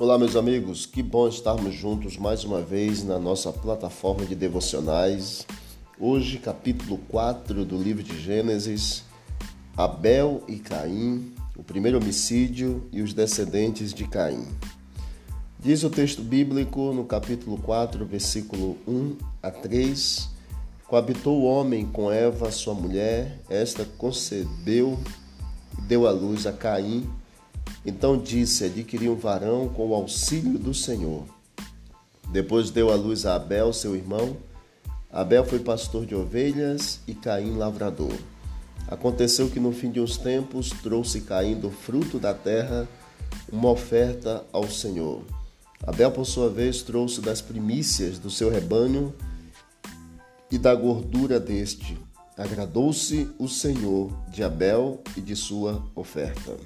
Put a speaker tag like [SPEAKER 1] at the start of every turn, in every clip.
[SPEAKER 1] Olá, meus amigos, que bom estarmos juntos mais uma vez na nossa plataforma de devocionais. Hoje, capítulo 4 do livro de Gênesis: Abel e Caim, o primeiro homicídio e os descendentes de Caim. Diz o texto bíblico no capítulo 4, versículo 1 a 3: Coabitou o homem com Eva, sua mulher, esta concebeu e deu à luz a Caim então disse: Adquiri um varão com o auxílio do Senhor. Depois deu à luz a Abel, seu irmão. Abel foi pastor de ovelhas e Caim lavrador. Aconteceu que no fim de uns tempos trouxe Caim do fruto da terra uma oferta ao Senhor. Abel, por sua vez, trouxe das primícias do seu rebanho e da gordura deste. Agradou-se o Senhor de Abel e de sua oferta.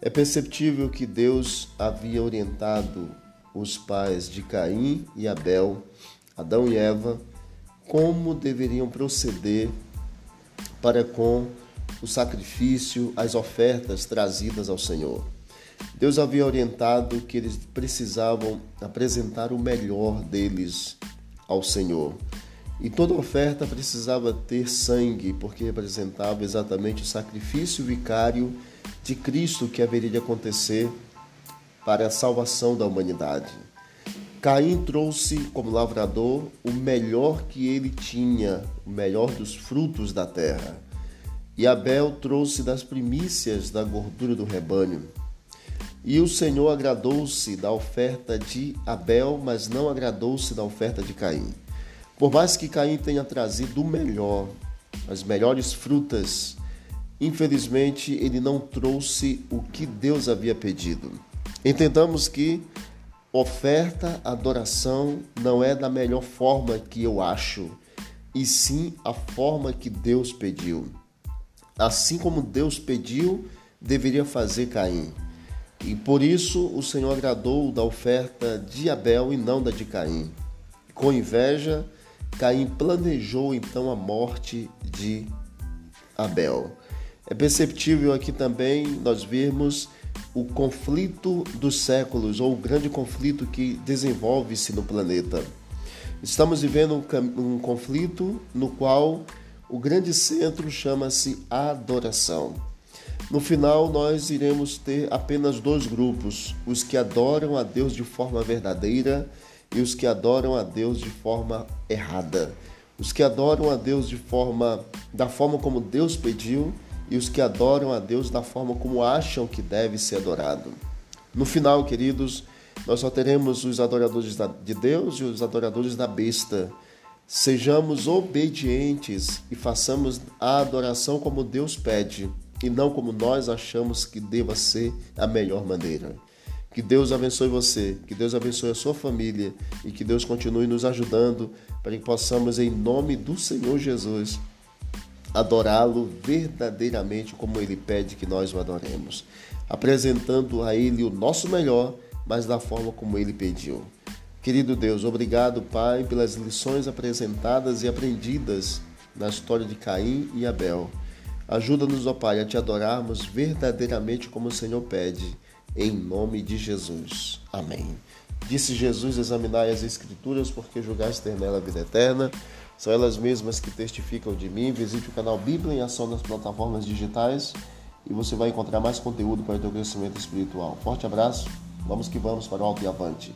[SPEAKER 1] É perceptível que Deus havia orientado os pais de Caim e Abel, Adão e Eva, como deveriam proceder para com o sacrifício, as ofertas trazidas ao Senhor. Deus havia orientado que eles precisavam apresentar o melhor deles ao Senhor. E toda oferta precisava ter sangue, porque representava exatamente o sacrifício vicário de Cristo que haveria de acontecer para a salvação da humanidade. Caim trouxe como lavrador o melhor que ele tinha, o melhor dos frutos da terra. E Abel trouxe das primícias da gordura do rebanho. E o Senhor agradou-se da oferta de Abel, mas não agradou-se da oferta de Caim. Por mais que Caim tenha trazido o melhor, as melhores frutas Infelizmente, ele não trouxe o que Deus havia pedido. Entendamos que oferta, adoração não é da melhor forma que eu acho, e sim a forma que Deus pediu. Assim como Deus pediu, deveria fazer Caim. E por isso o Senhor agradou da oferta de Abel e não da de Caim. Com inveja, Caim planejou então a morte de Abel. É perceptível aqui também nós vermos o conflito dos séculos, ou o grande conflito que desenvolve-se no planeta. Estamos vivendo um, um conflito no qual o grande centro chama-se adoração. No final, nós iremos ter apenas dois grupos: os que adoram a Deus de forma verdadeira e os que adoram a Deus de forma errada. Os que adoram a Deus de forma da forma como Deus pediu e os que adoram a Deus da forma como acham que deve ser adorado. No final, queridos, nós só teremos os adoradores de Deus e os adoradores da besta. Sejamos obedientes e façamos a adoração como Deus pede e não como nós achamos que deva ser a melhor maneira. Que Deus abençoe você, que Deus abençoe a sua família e que Deus continue nos ajudando para que possamos, em nome do Senhor Jesus, adorá-lo verdadeiramente como ele pede que nós o adoremos, apresentando a ele o nosso melhor, mas da forma como ele pediu. Querido Deus, obrigado, Pai, pelas lições apresentadas e aprendidas na história de Caim e Abel. Ajuda-nos, ó Pai, a te adorarmos verdadeiramente como o Senhor pede, em nome de Jesus. Amém. Disse Jesus: Examinai as Escrituras, porque julgaste ter nela a vida eterna. São elas mesmas que testificam de mim. Visite o canal Bíblia em Ação nas plataformas digitais e você vai encontrar mais conteúdo para o teu crescimento espiritual. Forte abraço, vamos que vamos para o alto e avante.